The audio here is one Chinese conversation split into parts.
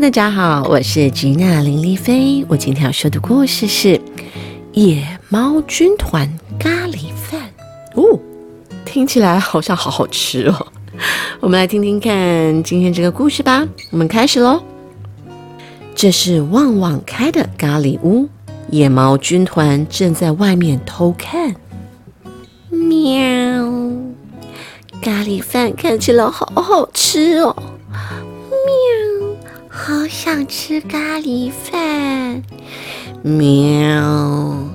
大家好，我是吉娜林丽菲。我今天要说的故事是《野猫军团咖喱饭》哦，听起来好像好好吃哦。我们来听听看今天这个故事吧。我们开始喽。这是旺旺开的咖喱屋，野猫军团正在外面偷看。喵，咖喱饭看起来好好吃哦。喵，好想吃咖喱饭。喵，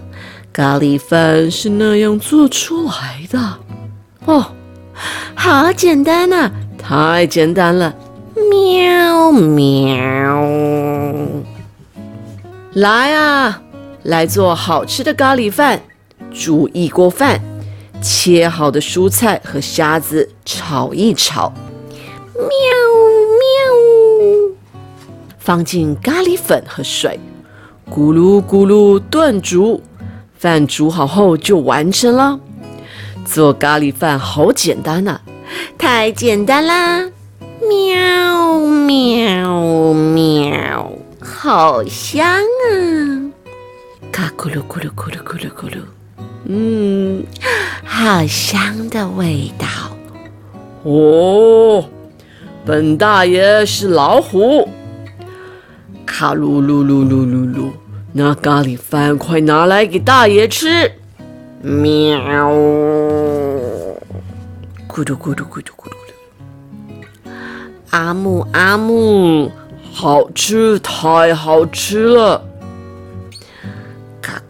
咖喱饭是那样做出来的哦，好简单呐，太简单了。喵喵，来啊，来做好吃的咖喱饭，煮一锅饭，切好的蔬菜和虾子炒一炒。喵喵，放进咖喱粉和水，咕噜咕噜炖煮。饭煮好后就完成了。做咖喱饭好简单呐，太简单啦！喵喵喵，好香啊！嘎咕噜咕噜咕噜咕噜咕噜，嗯，好香的味道哦。本大爷是老虎，卡噜噜噜噜噜噜，那咖喱饭快拿来给大爷吃！喵，咕嘟咕嘟咕嘟咕嘟。阿木阿木，好吃，太好吃了！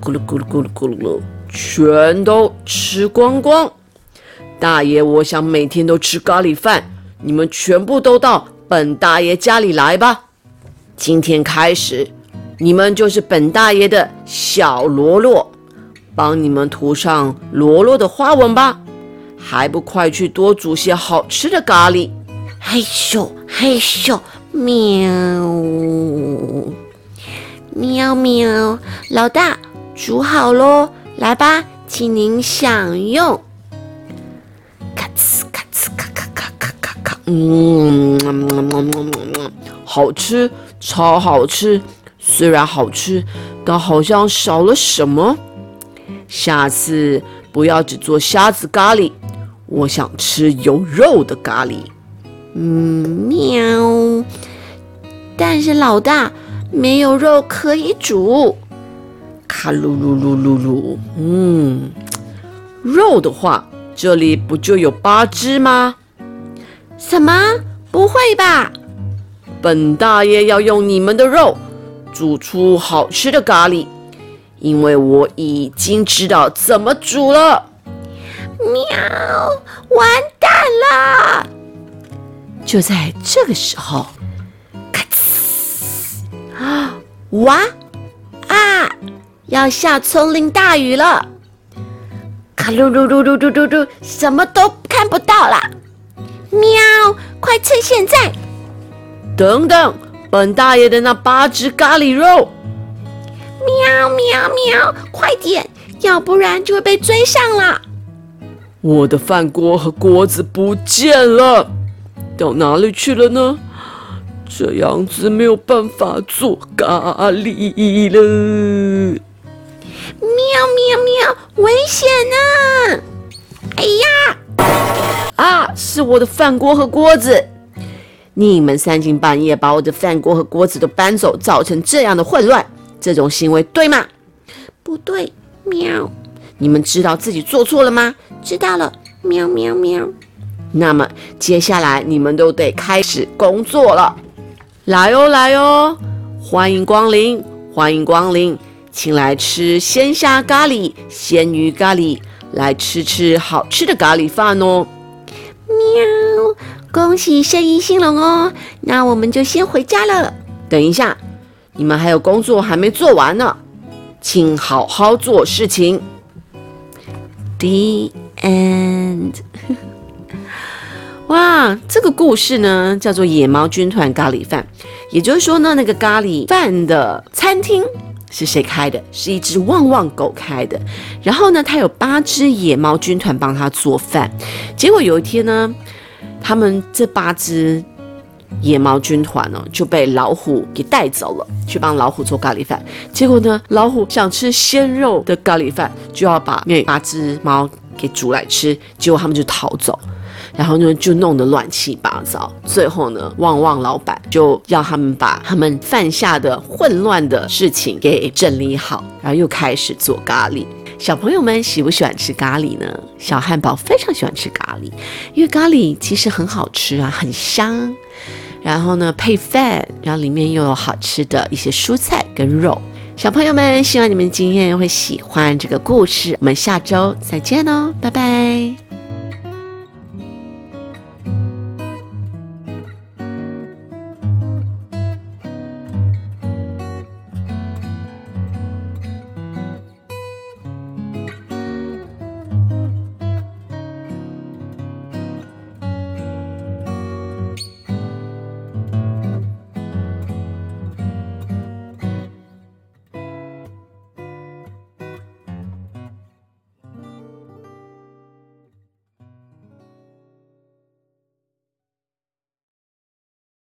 咕噜咕噜咕噜咕噜噜，全都吃光光。大爷，我想每天都吃咖喱饭，你们全部都到本大爷家里来吧。今天开始，你们就是本大爷的小罗罗，帮你们涂上罗罗的花纹吧。还不快去多煮些好吃的咖喱！嘿咻嘿咻，喵喵喵，老大煮好喽，来吧，请您享用。咔呲咔呲咔咔咔咔咔咔，嗯，好吃，超好吃。虽然好吃，但好像少了什么。下次不要只做虾子咖喱，我想吃有肉的咖喱。嗯，喵。但是老大没有肉可以煮。卡噜噜噜噜噜。嗯，肉的话，这里不就有八只吗？什么？不会吧？本大爷要用你们的肉煮出好吃的咖喱，因为我已经知道怎么煮了。喵！完蛋了！就在这个时候，咔呲！啊，哇啊！要下丛林大雨了！卡噜噜噜噜噜噜噜，什么都看不到了。喵！快趁现在！等等，本大爷的那八只咖喱肉！喵喵喵！快点，要不然就会被追上了。我的饭锅和锅子不见了。到哪里去了呢？这样子没有办法做咖喱了。喵喵喵！危险啊！哎呀！啊！是我的饭锅和锅子！你们三更半夜把我的饭锅和锅子都搬走，造成这样的混乱，这种行为对吗？不对。喵！你们知道自己做错了吗？知道了。喵喵喵。那么接下来你们都得开始工作了，来哦来哦，欢迎光临欢迎光临，请来吃鲜虾咖喱、鲜鱼咖喱，来吃吃好吃的咖喱饭哦。喵，恭喜生意兴隆哦，那我们就先回家了。等一下，你们还有工作还没做完呢，请好好做事情。The end。哇，这个故事呢叫做《野猫军团咖喱饭》，也就是说呢，那个咖喱饭的餐厅是谁开的？是一只旺旺狗开的。然后呢，它有八只野猫军团帮它做饭。结果有一天呢，他们这八只野猫军团呢就被老虎给带走了，去帮老虎做咖喱饭。结果呢，老虎想吃鲜肉的咖喱饭，就要把那八只猫给煮来吃，结果他们就逃走。然后呢，就弄得乱七八糟。最后呢，旺旺老板就要他们把他们犯下的混乱的事情给整理好，然后又开始做咖喱。小朋友们喜不喜欢吃咖喱呢？小汉堡非常喜欢吃咖喱，因为咖喱其实很好吃啊，很香。然后呢，配饭，然后里面又有好吃的一些蔬菜跟肉。小朋友们，希望你们今天会喜欢这个故事。我们下周再见哦，拜拜。